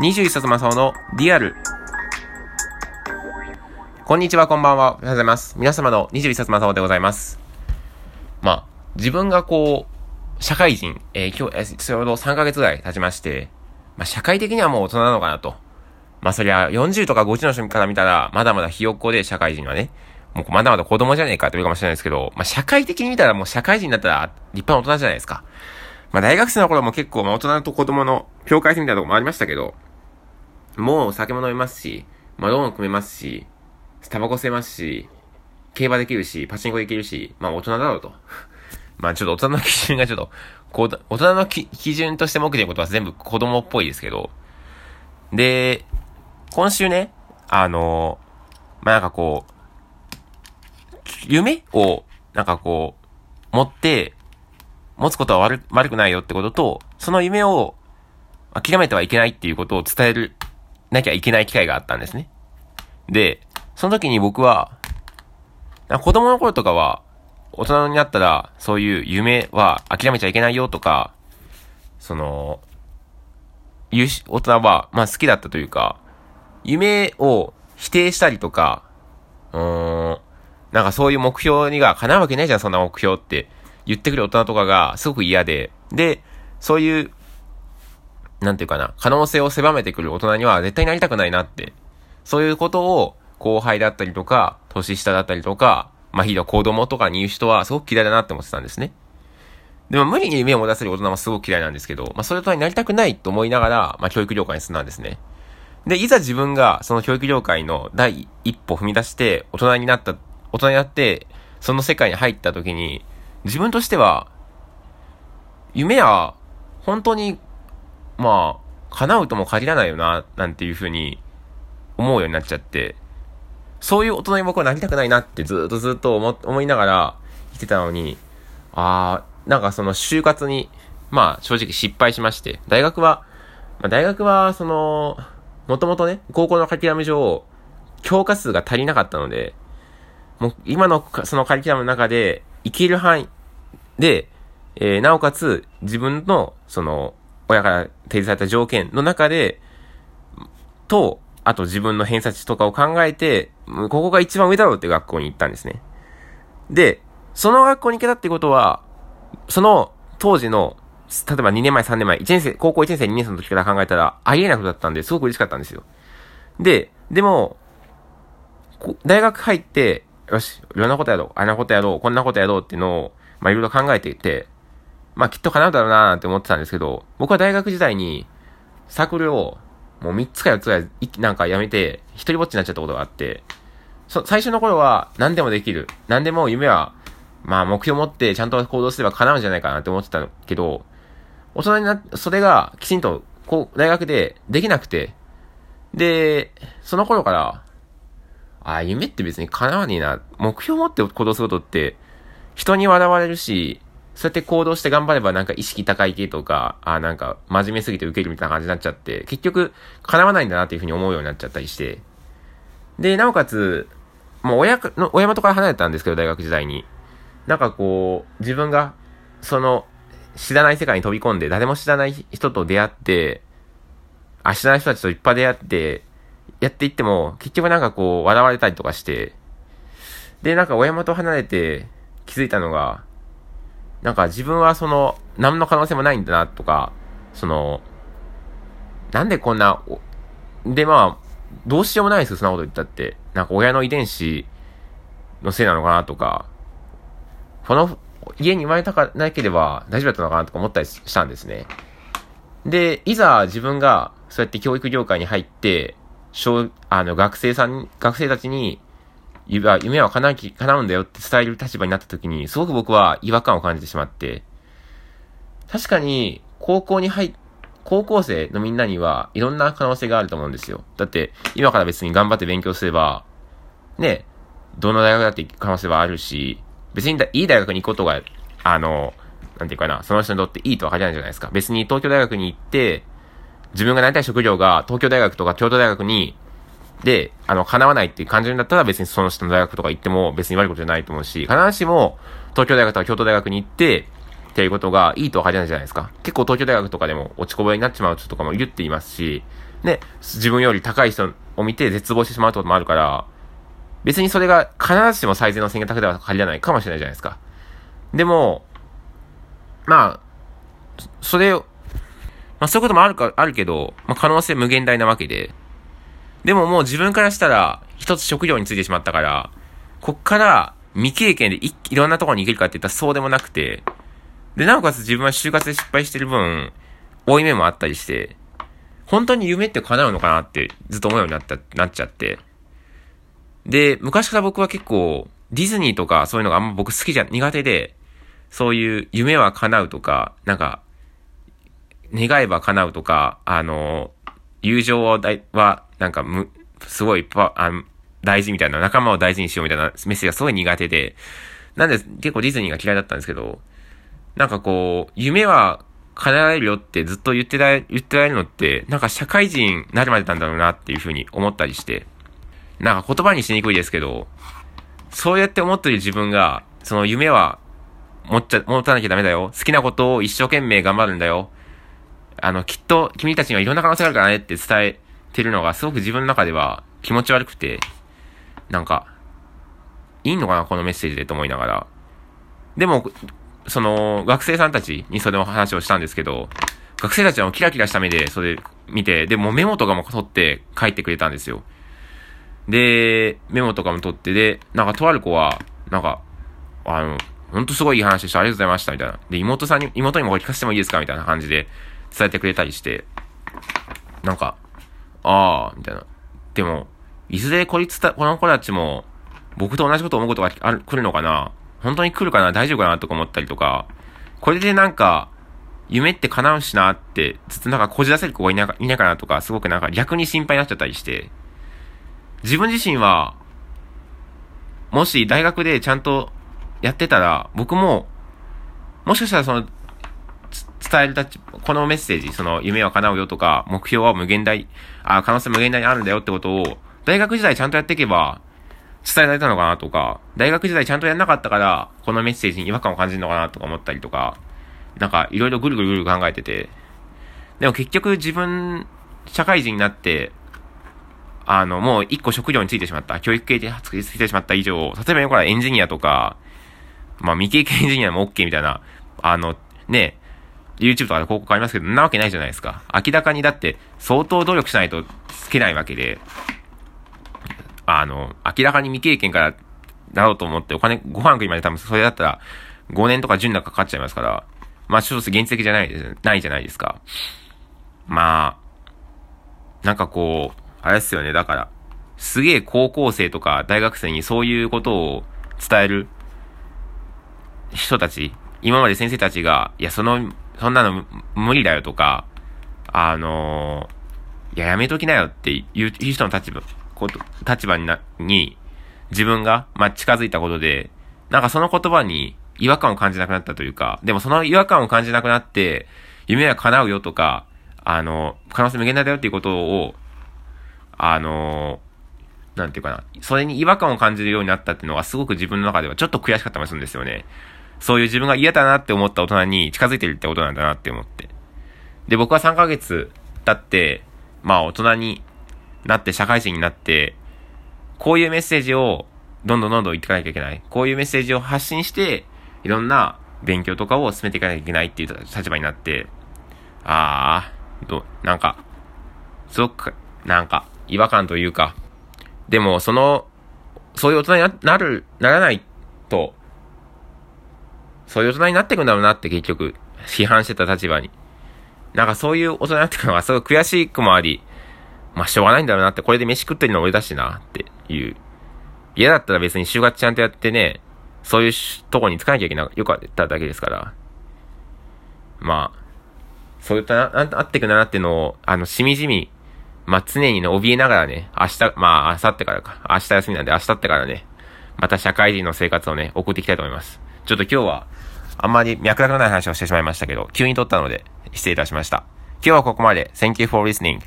21冊マサオのリアル。こんにちは、こんばんは。おはようございます。皆様の21冊マサオでございます。まあ、自分がこう、社会人、えー、今日、えー、ちょうど3ヶ月ぐらい経ちまして、まあ、社会的にはもう大人なのかなと。まあ、そりゃ、40とか50の人から見たら、まだまだひよっこで社会人はね、もうまだまだ子供じゃねえかって言うかもしれないですけど、まあ、社会的に見たらもう社会人だったら立派な大人じゃないですか。まあ、大学生の頃も結構、まあ、大人と子供の境界線みたいなとこもありましたけど、もう酒も飲めますし、まあ、ローン組めますし、タバコ吸えますし、競馬できるし、パチンコできるし、まあ、大人だろうと。まあ、ちょっと大人の基準がちょっと、こう、大人の基準として目でることは全部子供っぽいですけど、で、今週ね、あの、まあ、なんかこう、夢を、なんかこう、持って、持つことは悪悪くないよってことと、その夢を諦めてはいけないっていうことを伝える、なきゃいけない機会があったんですね。で、その時に僕は、子供の頃とかは、大人になったら、そういう夢は諦めちゃいけないよとか、その、大人は、まあ好きだったというか、夢を否定したりとか、うーん、なんかそういう目標にが叶うわけないじゃん、そんな目標って言ってくる大人とかがすごく嫌で、で、そういう、なんていうかな、可能性を狭めてくる大人には絶対なりたくないなって、そういうことを後輩だったりとか、年下だったりとか、まあ、ひど子供とかに言う人はすごく嫌いだなって思ってたんですね。でも無理に夢を持たせる大人はすごく嫌いなんですけど、まあ、そういう大人になりたくないと思いながら、まあ、教育業界に進んだんですね。で、いざ自分がその教育業界の第一歩踏み出して大人になった大人になって、その世界に入った時に、自分としては、夢は、本当に、まあ、叶うとも限らないよな、なんていうふうに思うようになっちゃって、そういう大人に僕はなりたくないなってずっとずっと思思いながら生きてたのに、ああ、なんかその就活に、まあ正直失敗しまして、大学は、まあ、大学はその、もともとね、高校のカリキュラム上、教科数が足りなかったので、もう今のそのカリキュラムの中で、生きる範囲で、えー、なおかつ自分の、その、親から提示された条件の中で、と、あと自分の偏差値とかを考えて、ここが一番上だろうって学校に行ったんですね。で、その学校に行けたってことは、その当時の、例えば2年前、3年前、1年生、高校1年生、2年生の時から考えたら、ありえないことだったんで、すごく嬉しかったんですよ。で、でも、大学入って、よし、いろんなことやろう、あんなことやろう、こんなことやろうっていうのを、まあいろいろ考えていて、まあきっと叶うだろうなーなんて思ってたんですけど、僕は大学時代に、サークルを、もう3つか4つぐらい、なんかやめて、一人ぼっちになっちゃったことがあって、そ、最初の頃は何でもできる。何でも夢は、まあ目標を持ってちゃんと行動すれば叶うんじゃないかなって思ってたけど、大人になっ、それがきちんと、こう、大学でできなくて、で、その頃から、あ、夢って別に叶わねえな。目標を持って行動することって、人に笑われるし、そうやって行動して頑張ればなんか意識高い系とか、あ、なんか真面目すぎて受けるみたいな感じになっちゃって、結局叶わないんだなっていうふうに思うようになっちゃったりして。で、なおかつ、もう親の、親元から離れたんですけど、大学時代に。なんかこう、自分が、その、知らない世界に飛び込んで、誰も知らない人と出会って、あ、知らない人たちといっぱい出会って、やっていっても、結局なんかこう、笑われたりとかして、で、なんか親元離れて気づいたのが、なんか自分はその、何の可能性もないんだなとか、その、なんでこんな、でまあ、どうしようもないですよ、そんなこと言ったって。なんか親の遺伝子のせいなのかなとか、この家に生まれたかなければ大丈夫だったのかなとか思ったりしたんですね。で、いざ自分がそうやって教育業界に入って、小、あの、学生さん、学生たちに、夢は叶う叶うんだよって伝える立場になった時に、すごく僕は違和感を感じてしまって、確かに、高校に入っ高校生のみんなにはいろんな可能性があると思うんですよ。だって、今から別に頑張って勉強すれば、ね、どの大学だって行く可能性はあるし、別にいい大学に行くことが、あの、なんていうかな、その人にとっていいとは限らないじゃないですか。別に東京大学に行って、自分がなりたい職業が東京大学とか京都大学に、で、あの、叶わないっていう感じだったら別にその人の大学とか行っても別に悪いことじゃないと思うし、必ずしも東京大学とか京都大学に行って、っていうことがいいとは限らないじゃないですか。結構東京大学とかでも落ちこぼれになっちまう人とかもいるって言いますし、ね、自分より高い人を見て絶望してしまうこともあるから、別にそれが必ずしも最善の選択では限らないかもしれないじゃないですか。でも、まあ、それを、まあそういうこともあるか、あるけど、まあ可能性無限大なわけで、でももう自分からしたら、一つ職業についてしまったから、こっから未経験でいいろんなところに行けるかって言ったらそうでもなくて、で、なおかつ自分は就活で失敗してる分、多い目もあったりして、本当に夢って叶うのかなってずっと思うようになった、なっちゃって。で、昔から僕は結構、ディズニーとかそういうのがあんま僕好きじゃ、苦手で、そういう夢は叶うとか、なんか、願えば叶うとか、あの、友情は、なんかむ、すごいパ、あ大事みたいな、仲間を大事にしようみたいなメッセージがすごい苦手で、なんで結構ディズニーが嫌いだったんですけど、なんかこう、夢は叶えるよってずっと言ってられ、言ってられるのって、なんか社会人になるまでなんだろうなっていうふうに思ったりして、なんか言葉にしにくいですけど、そうやって思ってる自分が、その夢は持っちゃ、持たなきゃダメだよ。好きなことを一生懸命頑張るんだよ。あの、きっと君たちにはいろんな可能性があるからねって伝えてるのがすごく自分の中では気持ち悪くて、なんか、いいのかなこのメッセージでと思いながら。でも、その、学生さんたちにそれの話をしたんですけど、学生たちはキラキラした目でそれ見て、で、もメモとかも取って帰ってくれたんですよ。で、メモとかも取って、で、なんかとある子は、なんか、あの、ほんとすごいいい話でして、ありがとうございました、みたいな。で、妹さんに、妹にもこれ聞かせてもいいですかみたいな感じで伝えてくれたりして、なんか、ああ、みたいな。でも、いずれこいつた、この子たちも、僕と同じこと思うことがある、来るのかな？本当に来るかな？大丈夫かな？とか思ったりとか、これでなんか、夢って叶うしなって、ずっとなんかこじらせる子がいないかいないかなとか、すごくなんか逆に心配になっちゃったりして、自分自身は、もし大学でちゃんとやってたら、僕も、もしかしたらその、伝える立場、このメッセージ、その、夢は叶うよとか、目標は無限大、あ、可能性無限大にあるんだよってことを、大学時代ちゃんとやっていけば、伝えられたのかなとか、大学時代ちゃんとやんなかったから、このメッセージに違和感を感じるのかなとか思ったりとか、なんかいろいろぐるぐるぐる考えてて、でも結局自分、社会人になって、あの、もう一個職業についてしまった、教育系でついてしまった以上、例えばよ、これエンジニアとか、まあ未経験エンジニアも OK みたいな、あの、ね、YouTube とかで広告ありますけど、なわけないじゃないですか。明らかにだって相当努力しないとつけないわけで、あの、明らかに未経験からなろうと思ってお金、ご飯食いまで多分それだったら5年とか10年かかっちゃいますから、まあ一つ原石じゃない、ないじゃないですか。まあ、なんかこう、あれですよね、だから、すげえ高校生とか大学生にそういうことを伝える人たち、今まで先生たちが、いや、その、そんなの無理だよとか、あのー、いや、やめときなよっていう人の立場、こと、立場にな、に、自分が、まあ、近づいたことで、なんかその言葉に違和感を感じなくなったというか、でもその違和感を感じなくなって、夢は叶うよとか、あの、可能性無限大だよっていうことを、あの、なんていうかな、それに違和感を感じるようになったっていうのはすごく自分の中ではちょっと悔しかったりするんですよね。そういう自分が嫌だなって思った大人に近づいてるってことなんだなって思って。で、僕は3ヶ月経って、まあ大人になって社会人になって、こういうメッセージをどんどんどんどん言っていかなきゃいけない。こういうメッセージを発信して、いろんな勉強とかを進めていかなきゃいけないっていう立場になって、ああ、ど、なんか、すごく、なんか、違和感というか、でも、その、そういう大人になる、ならないと、そういう大人になっていくんだろうなって結局、批判してた立場に。なんかそういう大人になっていくのがすごい悔しくもあり、まあ、しょうがないんだろうなって、これで飯食ってるの俺だしな、っていう。嫌だったら別に就活ちゃんとやってね、そういうとこにつかなきゃいけなよかっただけですから。まあ、そういったな、あってくんだなっていうのを、あの、しみじみ、まあ、常にね、怯えながらね、明日、まあ、明後日からか。明日休みなんで、明後日からね、また社会人の生活をね、送っていきたいと思います。ちょっと今日は、あんまり脈絡のない話をしてしまいましたけど、急に撮ったので、失礼いたしました。今日はここまで。Thank you for listening.